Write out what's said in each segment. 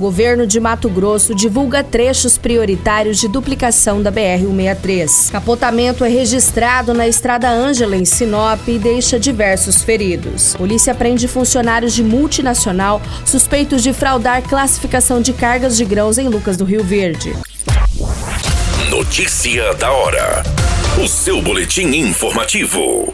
Governo de Mato Grosso divulga trechos prioritários de duplicação da BR-163. Capotamento é registrado na Estrada Ângela, em Sinop, e deixa diversos feridos. Polícia prende funcionários de multinacional suspeitos de fraudar classificação de cargas de grãos em Lucas do Rio Verde. Notícia da hora. O seu boletim informativo.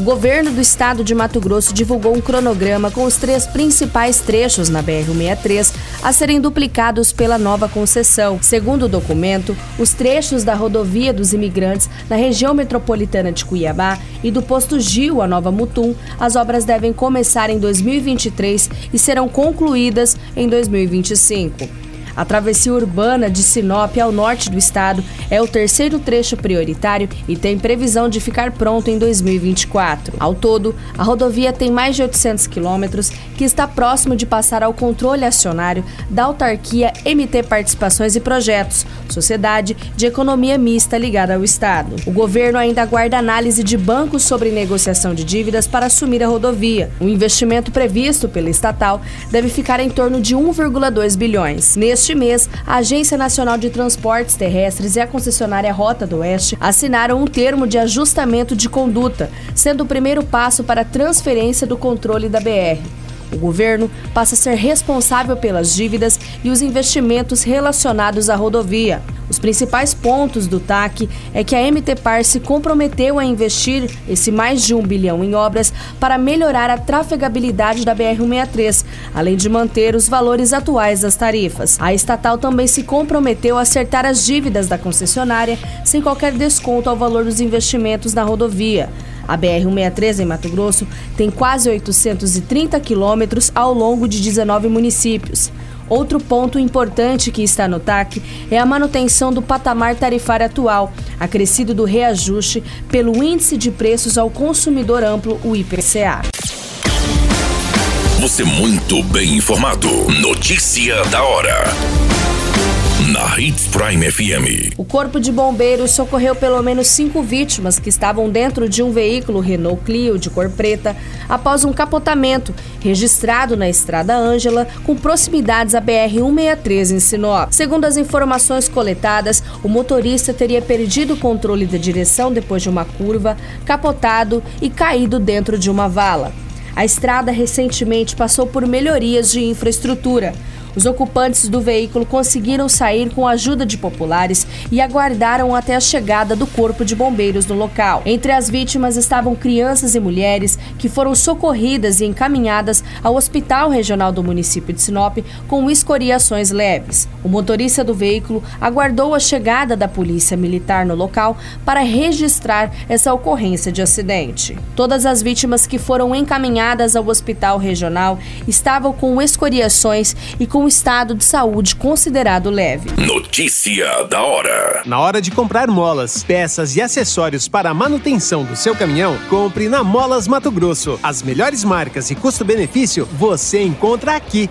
O governo do estado de Mato Grosso divulgou um cronograma com os três principais trechos na BR-163 a serem duplicados pela nova concessão. Segundo o documento, os trechos da rodovia dos imigrantes na região metropolitana de Cuiabá e do posto Gil a Nova Mutum, as obras devem começar em 2023 e serão concluídas em 2025. A travessia urbana de Sinop ao norte do estado é o terceiro trecho prioritário e tem previsão de ficar pronto em 2024. Ao todo, a rodovia tem mais de 800 quilômetros, que está próximo de passar ao controle acionário da autarquia MT Participações e Projetos, sociedade de economia mista ligada ao estado. O governo ainda aguarda análise de bancos sobre negociação de dívidas para assumir a rodovia. O investimento previsto pela estatal deve ficar em torno de 1,2 bilhões. Neste Neste mês, a Agência Nacional de Transportes Terrestres e a concessionária Rota do Oeste assinaram um termo de ajustamento de conduta, sendo o primeiro passo para a transferência do controle da BR. O governo passa a ser responsável pelas dívidas e os investimentos relacionados à rodovia. Os principais pontos do TAC é que a MT Par se comprometeu a investir esse mais de um bilhão em obras para melhorar a trafegabilidade da BR-163, além de manter os valores atuais das tarifas. A estatal também se comprometeu a acertar as dívidas da concessionária sem qualquer desconto ao valor dos investimentos na rodovia. A BR-163 em Mato Grosso tem quase 830 quilômetros ao longo de 19 municípios. Outro ponto importante que está no TAC é a manutenção do patamar tarifário atual, acrescido do reajuste pelo Índice de Preços ao Consumidor Amplo, o IPCA. Você muito bem informado. Notícia da hora na Hits Prime FM. O Corpo de Bombeiros socorreu pelo menos cinco vítimas que estavam dentro de um veículo Renault Clio de cor preta após um capotamento registrado na Estrada Ângela com proximidades à BR-163 em Sinop. Segundo as informações coletadas, o motorista teria perdido o controle da direção depois de uma curva, capotado e caído dentro de uma vala. A estrada recentemente passou por melhorias de infraestrutura. Os ocupantes do veículo conseguiram sair com a ajuda de populares e aguardaram até a chegada do corpo de bombeiros no local. Entre as vítimas estavam crianças e mulheres que foram socorridas e encaminhadas ao Hospital Regional do município de Sinop com escoriações leves. O motorista do veículo aguardou a chegada da polícia militar no local para registrar essa ocorrência de acidente. Todas as vítimas que foram encaminhadas ao Hospital Regional estavam com escoriações e com com estado de saúde considerado leve. Notícia da hora. Na hora de comprar molas, peças e acessórios para a manutenção do seu caminhão, compre na Molas Mato Grosso. As melhores marcas e custo-benefício você encontra aqui.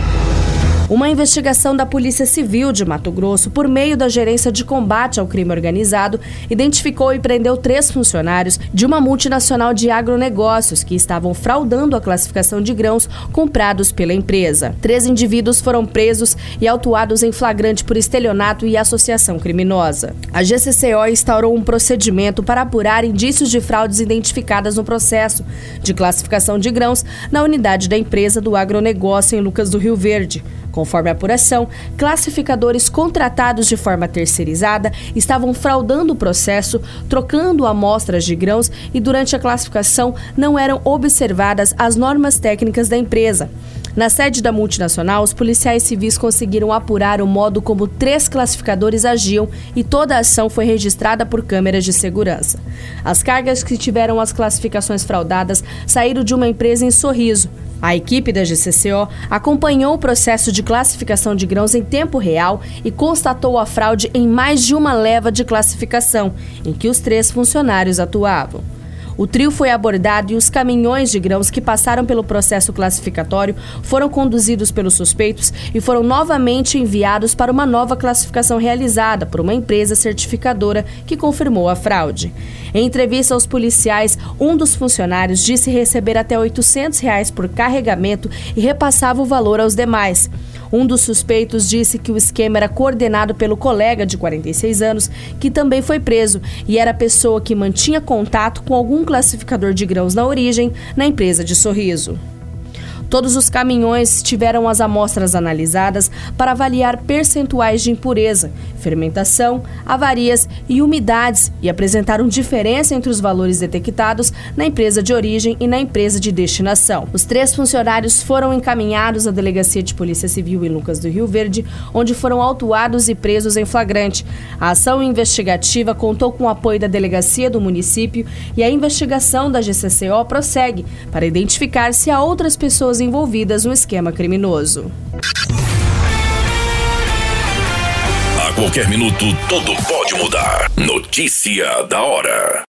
Uma investigação da Polícia Civil de Mato Grosso, por meio da Gerência de Combate ao Crime Organizado, identificou e prendeu três funcionários de uma multinacional de agronegócios que estavam fraudando a classificação de grãos comprados pela empresa. Três indivíduos foram presos e autuados em flagrante por estelionato e associação criminosa. A GCCO instaurou um procedimento para apurar indícios de fraudes identificadas no processo de classificação de grãos na unidade da empresa do agronegócio em Lucas do Rio Verde. Conforme a apuração, classificadores contratados de forma terceirizada estavam fraudando o processo, trocando amostras de grãos e durante a classificação não eram observadas as normas técnicas da empresa. Na sede da multinacional, os policiais civis conseguiram apurar o modo como três classificadores agiam e toda a ação foi registrada por câmeras de segurança. As cargas que tiveram as classificações fraudadas saíram de uma empresa em Sorriso. A equipe da GCCO acompanhou o processo de classificação de grãos em tempo real e constatou a fraude em mais de uma leva de classificação, em que os três funcionários atuavam. O trio foi abordado e os caminhões de grãos que passaram pelo processo classificatório foram conduzidos pelos suspeitos e foram novamente enviados para uma nova classificação realizada por uma empresa certificadora que confirmou a fraude. Em entrevista aos policiais, um dos funcionários disse receber até 800 reais por carregamento e repassava o valor aos demais. Um dos suspeitos disse que o esquema era coordenado pelo colega de 46 anos, que também foi preso e era a pessoa que mantinha contato com algum classificador de grãos na origem na empresa de Sorriso. Todos os caminhões tiveram as amostras analisadas para avaliar percentuais de impureza, fermentação, avarias e umidades e apresentaram diferença entre os valores detectados na empresa de origem e na empresa de destinação. Os três funcionários foram encaminhados à Delegacia de Polícia Civil em Lucas do Rio Verde, onde foram autuados e presos em flagrante. A ação investigativa contou com o apoio da Delegacia do município e a investigação da GCCO prossegue para identificar se há outras pessoas envolvidas no esquema criminoso. A qualquer minuto, tudo pode mudar. Notícia da hora.